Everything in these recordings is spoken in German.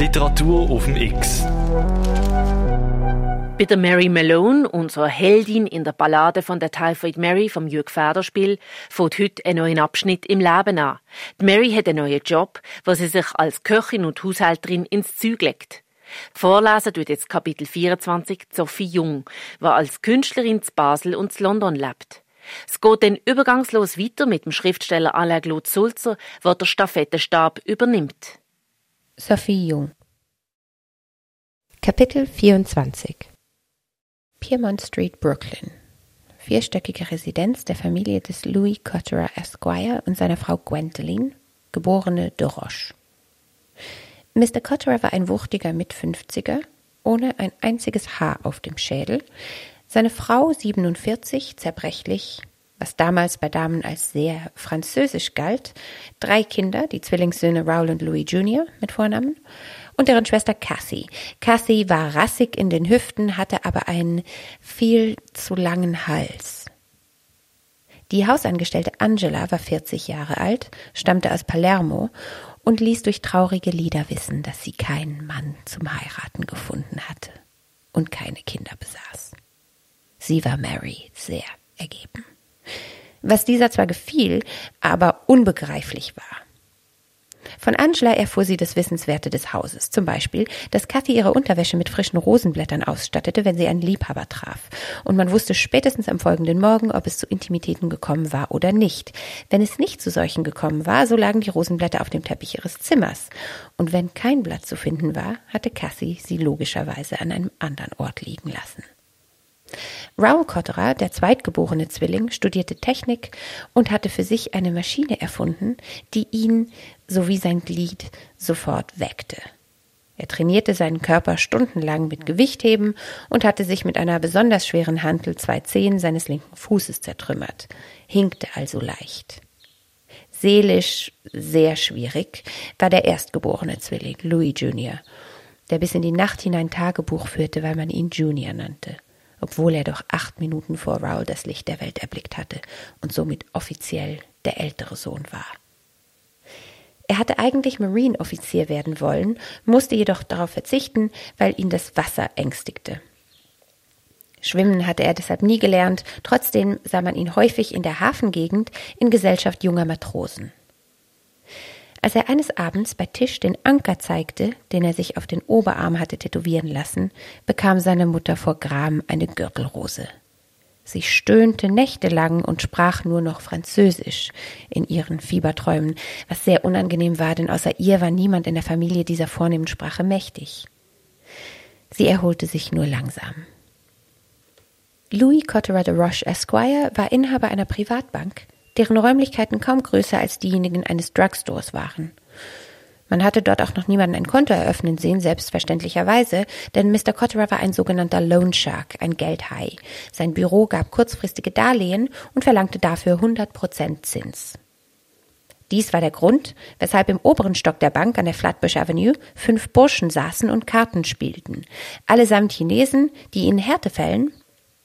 Literatur auf dem X. Bei der Mary Malone, unserer Heldin in der Ballade von der Typhoid Mary vom Jürg Federspiel, fängt heute einen neuen Abschnitt im Leben an. Die Mary hat einen neuen Job, wo sie sich als Köchin und Haushälterin ins Zeug legt. Vorlesen tut jetzt Kapitel 24 Sophie Jung, die als Künstlerin zu Basel und zu London lebt. Es geht dann übergangslos weiter mit dem Schriftsteller Alain Claude Sulzer, der der Stafettenstab übernimmt. Sophie Jung Kapitel 24 Piermont Street, Brooklyn Vierstöckige Residenz der Familie des Louis Cotterer Esquire und seiner Frau Gwendoline, geborene de Roche. Mr. Cotterer war ein wuchtiger Mitfünfziger, ohne ein einziges Haar auf dem Schädel, seine Frau 47, zerbrechlich, was damals bei Damen als sehr französisch galt, drei Kinder, die Zwillingssöhne Raoul und Louis Jr. mit Vornamen, und deren Schwester Cassie. Cassie war rassig in den Hüften, hatte aber einen viel zu langen Hals. Die Hausangestellte Angela war 40 Jahre alt, stammte aus Palermo und ließ durch traurige Lieder wissen, dass sie keinen Mann zum Heiraten gefunden hatte und keine Kinder besaß. Sie war Mary sehr ergeben. Was dieser zwar gefiel, aber unbegreiflich war. Von Angela erfuhr sie das Wissenswerte des Hauses, zum Beispiel, dass Kathy ihre Unterwäsche mit frischen Rosenblättern ausstattete, wenn sie einen Liebhaber traf. Und man wusste spätestens am folgenden Morgen, ob es zu Intimitäten gekommen war oder nicht. Wenn es nicht zu solchen gekommen war, so lagen die Rosenblätter auf dem Teppich ihres Zimmers. Und wenn kein Blatt zu finden war, hatte Kathy sie logischerweise an einem anderen Ort liegen lassen. Raoul Cotterer, der zweitgeborene Zwilling, studierte Technik und hatte für sich eine Maschine erfunden, die ihn sowie sein Glied sofort weckte. Er trainierte seinen Körper stundenlang mit Gewichtheben und hatte sich mit einer besonders schweren Hantel zwei Zehen seines linken Fußes zertrümmert, hinkte also leicht. Seelisch sehr schwierig war der erstgeborene Zwilling, Louis Jr., der bis in die Nacht hinein Tagebuch führte, weil man ihn Junior nannte obwohl er doch acht Minuten vor Raoul das Licht der Welt erblickt hatte und somit offiziell der ältere Sohn war. Er hatte eigentlich Marine-Offizier werden wollen, musste jedoch darauf verzichten, weil ihn das Wasser ängstigte. Schwimmen hatte er deshalb nie gelernt, trotzdem sah man ihn häufig in der Hafengegend in Gesellschaft junger Matrosen. Als er eines Abends bei Tisch den Anker zeigte, den er sich auf den Oberarm hatte tätowieren lassen, bekam seine Mutter vor Gram eine Gürtelrose. Sie stöhnte nächtelang und sprach nur noch Französisch in ihren Fieberträumen, was sehr unangenehm war, denn außer ihr war niemand in der Familie dieser vornehmen Sprache mächtig. Sie erholte sich nur langsam. Louis Cotterer de Roche Esquire war Inhaber einer Privatbank, deren Räumlichkeiten kaum größer als diejenigen eines Drugstores waren. Man hatte dort auch noch niemanden ein Konto eröffnen sehen, selbstverständlicherweise, denn Mr. Cotterer war ein sogenannter Loan Shark, ein Geldhai. Sein Büro gab kurzfristige Darlehen und verlangte dafür 100 Prozent Zins. Dies war der Grund, weshalb im oberen Stock der Bank an der Flatbush Avenue fünf Burschen saßen und Karten spielten. Allesamt Chinesen, die in Härtefällen,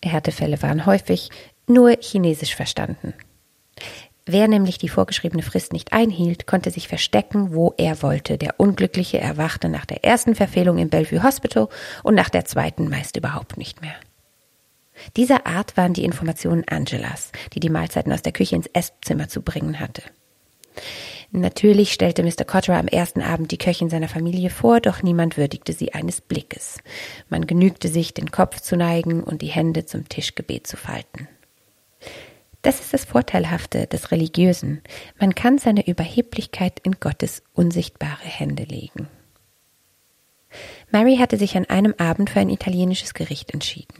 Härtefälle waren häufig, nur Chinesisch verstanden. Wer nämlich die vorgeschriebene Frist nicht einhielt, konnte sich verstecken, wo er wollte. Der Unglückliche erwachte nach der ersten Verfehlung im Bellevue Hospital und nach der zweiten meist überhaupt nicht mehr. Dieser Art waren die Informationen Angelas, die die Mahlzeiten aus der Küche ins Esszimmer zu bringen hatte. Natürlich stellte Mr. Cotterer am ersten Abend die Köchin seiner Familie vor, doch niemand würdigte sie eines Blickes. Man genügte sich, den Kopf zu neigen und die Hände zum Tischgebet zu falten. Das ist das Vorteilhafte des Religiösen. Man kann seine Überheblichkeit in Gottes unsichtbare Hände legen. Mary hatte sich an einem Abend für ein italienisches Gericht entschieden.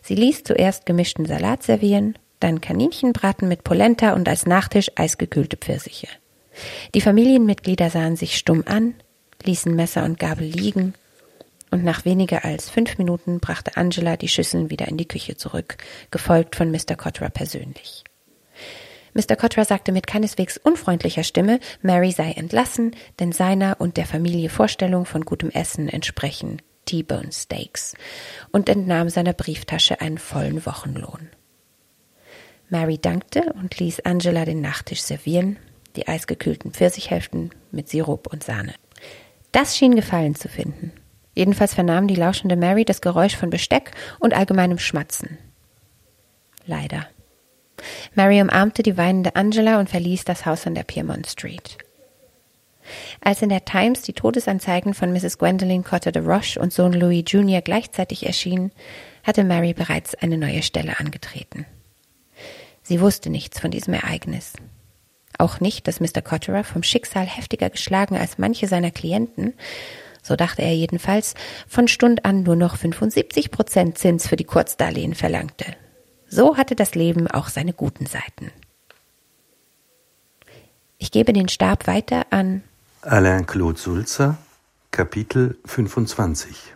Sie ließ zuerst gemischten Salat servieren, dann Kaninchenbraten mit Polenta und als Nachtisch eisgekühlte Pfirsiche. Die Familienmitglieder sahen sich stumm an, ließen Messer und Gabel liegen und nach weniger als fünf Minuten brachte Angela die Schüsseln wieder in die Küche zurück, gefolgt von Mr. Cotterer persönlich. Mr. Cotterer sagte mit keineswegs unfreundlicher Stimme, Mary sei entlassen, denn seiner und der Familie Vorstellung von gutem Essen entsprechen T-Bone Steaks und entnahm seiner Brieftasche einen vollen Wochenlohn. Mary dankte und ließ Angela den Nachtisch servieren, die eisgekühlten Pfirsichhälften mit Sirup und Sahne. Das schien Gefallen zu finden. Jedenfalls vernahm die lauschende Mary das Geräusch von Besteck und allgemeinem Schmatzen. Leider. Mary umarmte die weinende Angela und verließ das Haus an der Piermont Street. Als in der Times die Todesanzeigen von Mrs. Gwendoline Cotter de Roche und Sohn Louis Jr. gleichzeitig erschienen, hatte Mary bereits eine neue Stelle angetreten. Sie wusste nichts von diesem Ereignis. Auch nicht, dass Mr. Cotterer vom Schicksal heftiger geschlagen als manche seiner Klienten, so dachte er jedenfalls, von Stund an nur noch 75 Prozent Zins für die Kurzdarlehen verlangte. So hatte das Leben auch seine guten Seiten. Ich gebe den Stab weiter an Alain Claude Sulzer, Kapitel 25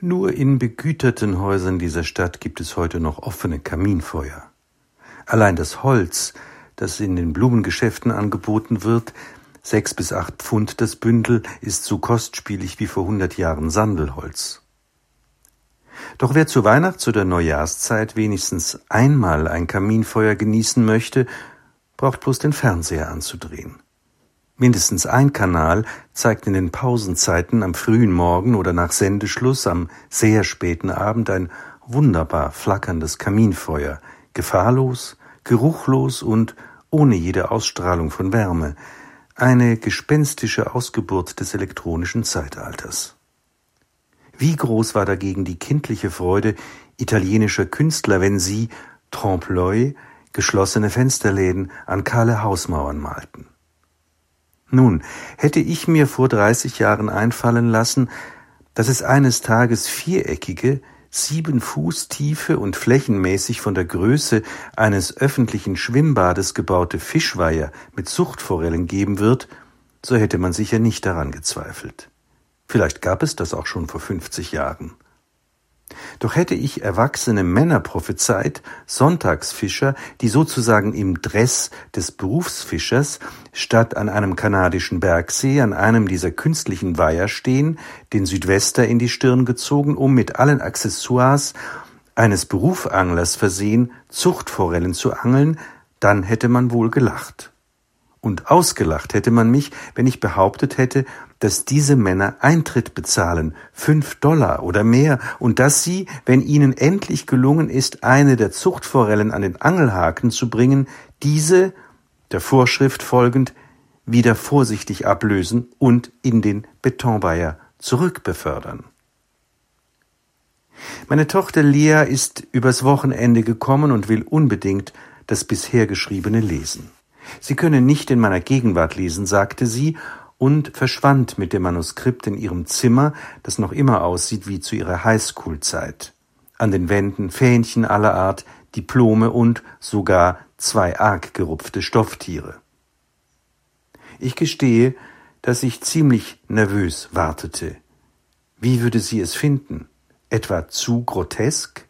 Nur in begüterten Häusern dieser Stadt gibt es heute noch offene Kaminfeuer. Allein das Holz, das in den Blumengeschäften angeboten wird, sechs bis acht Pfund das Bündel, ist so kostspielig wie vor hundert Jahren Sandelholz. Doch wer zur Weihnachts- oder Neujahrszeit wenigstens einmal ein Kaminfeuer genießen möchte, braucht bloß den Fernseher anzudrehen. Mindestens ein Kanal zeigt in den Pausenzeiten am frühen Morgen oder nach Sendeschluss am sehr späten Abend ein wunderbar flackerndes Kaminfeuer, gefahrlos, geruchlos und ohne jede Ausstrahlung von Wärme, eine gespenstische Ausgeburt des elektronischen Zeitalters. Wie groß war dagegen die kindliche Freude italienischer Künstler, wenn sie, trompe-l'œil, geschlossene Fensterläden an kahle Hausmauern malten. Nun, hätte ich mir vor dreißig Jahren einfallen lassen, dass es eines Tages viereckige, sieben Fuß tiefe und flächenmäßig von der Größe eines öffentlichen Schwimmbades gebaute Fischweiher mit Zuchtforellen geben wird, so hätte man sicher nicht daran gezweifelt. Vielleicht gab es das auch schon vor fünfzig Jahren. Doch hätte ich erwachsene Männer prophezeit, Sonntagsfischer, die sozusagen im Dress des Berufsfischers statt an einem kanadischen Bergsee an einem dieser künstlichen Weiher stehen, den Südwester in die Stirn gezogen, um mit allen Accessoires eines Berufanglers versehen, Zuchtforellen zu angeln, dann hätte man wohl gelacht. Und ausgelacht hätte man mich, wenn ich behauptet hätte, dass diese Männer Eintritt bezahlen, fünf Dollar oder mehr, und dass sie, wenn ihnen endlich gelungen ist, eine der Zuchtforellen an den Angelhaken zu bringen, diese, der Vorschrift folgend, wieder vorsichtig ablösen und in den Betonweiher zurückbefördern. Meine Tochter Lea ist übers Wochenende gekommen und will unbedingt das bisher Geschriebene lesen. Sie könne nicht in meiner Gegenwart lesen, sagte sie, und verschwand mit dem Manuskript in ihrem Zimmer, das noch immer aussieht wie zu ihrer Highschool-Zeit. An den Wänden Fähnchen aller Art, Diplome und sogar zwei arg gerupfte Stofftiere. Ich gestehe, dass ich ziemlich nervös wartete. Wie würde sie es finden? Etwa zu grotesk?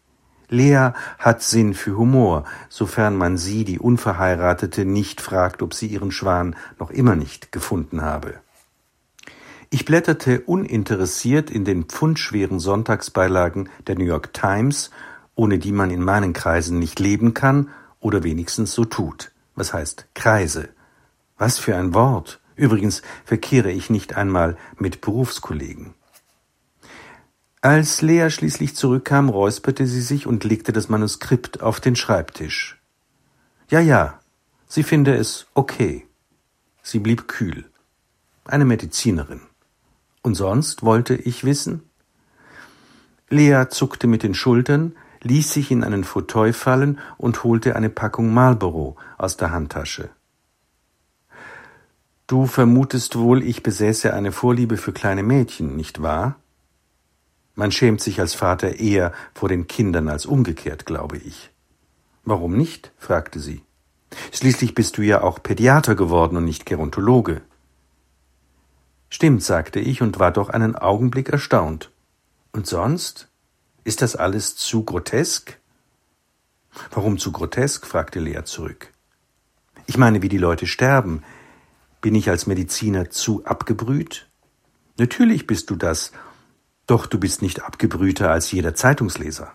Lea hat Sinn für Humor, sofern man sie, die Unverheiratete, nicht fragt, ob sie ihren Schwan noch immer nicht gefunden habe. Ich blätterte uninteressiert in den pfundschweren Sonntagsbeilagen der New York Times, ohne die man in meinen Kreisen nicht leben kann oder wenigstens so tut. Was heißt Kreise? Was für ein Wort. Übrigens verkehre ich nicht einmal mit Berufskollegen. Als Lea schließlich zurückkam, räusperte sie sich und legte das Manuskript auf den Schreibtisch. Ja, ja, sie finde es okay. Sie blieb kühl. Eine Medizinerin. Und sonst wollte ich wissen? Lea zuckte mit den Schultern, ließ sich in einen Fauteuil fallen und holte eine Packung Marlboro aus der Handtasche. Du vermutest wohl, ich besäße eine Vorliebe für kleine Mädchen, nicht wahr? Man schämt sich als Vater eher vor den Kindern als umgekehrt, glaube ich. Warum nicht? fragte sie. Schließlich bist du ja auch Pädiater geworden und nicht Gerontologe. Stimmt, sagte ich und war doch einen Augenblick erstaunt. Und sonst? Ist das alles zu grotesk? Warum zu grotesk? fragte Lea zurück. Ich meine, wie die Leute sterben. Bin ich als Mediziner zu abgebrüht? Natürlich bist du das, doch du bist nicht abgebrühter als jeder Zeitungsleser.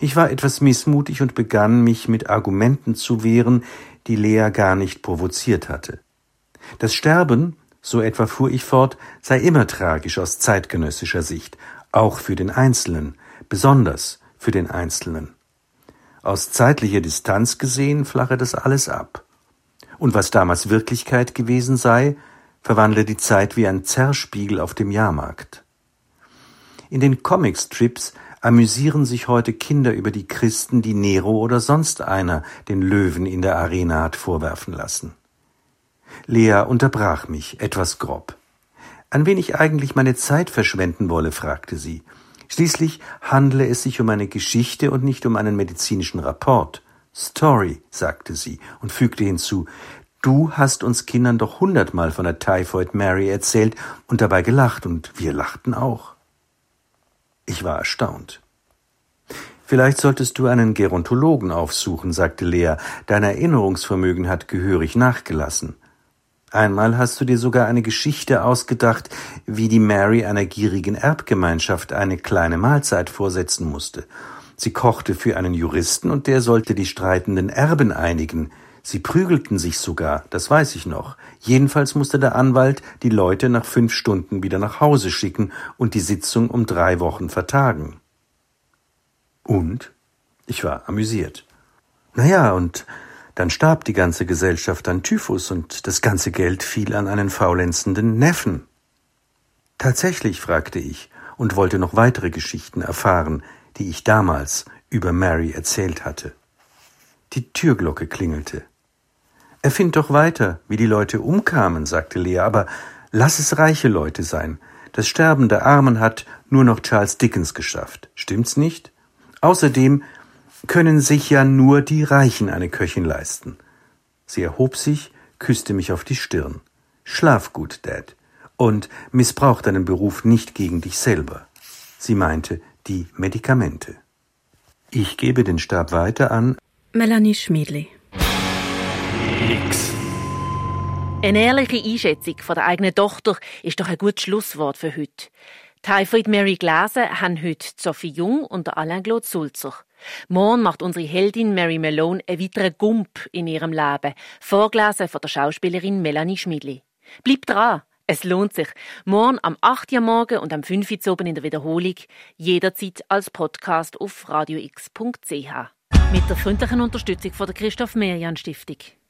Ich war etwas missmutig und begann mich mit Argumenten zu wehren, die Lea gar nicht provoziert hatte. Das Sterben, so etwa fuhr ich fort, sei immer tragisch aus zeitgenössischer Sicht, auch für den Einzelnen, besonders für den Einzelnen. Aus zeitlicher Distanz gesehen flache das alles ab. Und was damals Wirklichkeit gewesen sei, verwandle die Zeit wie ein Zerrspiegel auf dem Jahrmarkt. In den Comicstrips amüsieren sich heute Kinder über die Christen, die Nero oder sonst einer den Löwen in der Arena hat vorwerfen lassen. Lea unterbrach mich, etwas grob. An wen ich eigentlich meine Zeit verschwenden wolle, fragte sie. Schließlich handle es sich um eine Geschichte und nicht um einen medizinischen Rapport. Story, sagte sie und fügte hinzu, du hast uns Kindern doch hundertmal von der Typhoid Mary erzählt und dabei gelacht und wir lachten auch. Ich war erstaunt. Vielleicht solltest du einen Gerontologen aufsuchen, sagte Lea. Dein Erinnerungsvermögen hat gehörig nachgelassen. Einmal hast du dir sogar eine Geschichte ausgedacht, wie die Mary einer gierigen Erbgemeinschaft eine kleine Mahlzeit vorsetzen musste. Sie kochte für einen Juristen und der sollte die streitenden Erben einigen. Sie prügelten sich sogar, das weiß ich noch. Jedenfalls musste der Anwalt die Leute nach fünf Stunden wieder nach Hause schicken und die Sitzung um drei Wochen vertagen. Und? Ich war amüsiert. Na ja, und dann starb die ganze Gesellschaft an Typhus und das ganze Geld fiel an einen faulenzenden Neffen. Tatsächlich, fragte ich und wollte noch weitere Geschichten erfahren, die ich damals über Mary erzählt hatte. Die Türglocke klingelte. Erfind doch weiter, wie die Leute umkamen, sagte Lea, aber lass es reiche Leute sein. Das Sterben der Armen hat nur noch Charles Dickens geschafft. Stimmt's nicht? Außerdem können sich ja nur die Reichen eine Köchin leisten. Sie erhob sich, küsste mich auf die Stirn. Schlaf gut, Dad. Und missbrauch deinen Beruf nicht gegen dich selber. Sie meinte die Medikamente. Ich gebe den Stab weiter an Melanie Schmiedli. Eine ehrliche Einschätzung von der eigenen Tochter ist doch ein gutes Schlusswort für heute. Typhoid Mary gelesen haben heute Sophie Jung und Alain Claude Sulzer. Morgen macht unsere Heldin Mary Malone einen weiteren Gump in ihrem Leben, vorgelesen von der Schauspielerin Melanie Schmidli. Bleibt dran, es lohnt sich. Morgen am 8. Uhr morgen und am 5. Uhr oben in der Wiederholung, jederzeit als Podcast auf radiox.ch. Mit der freundlichen Unterstützung von der Christoph Merian Stiftung.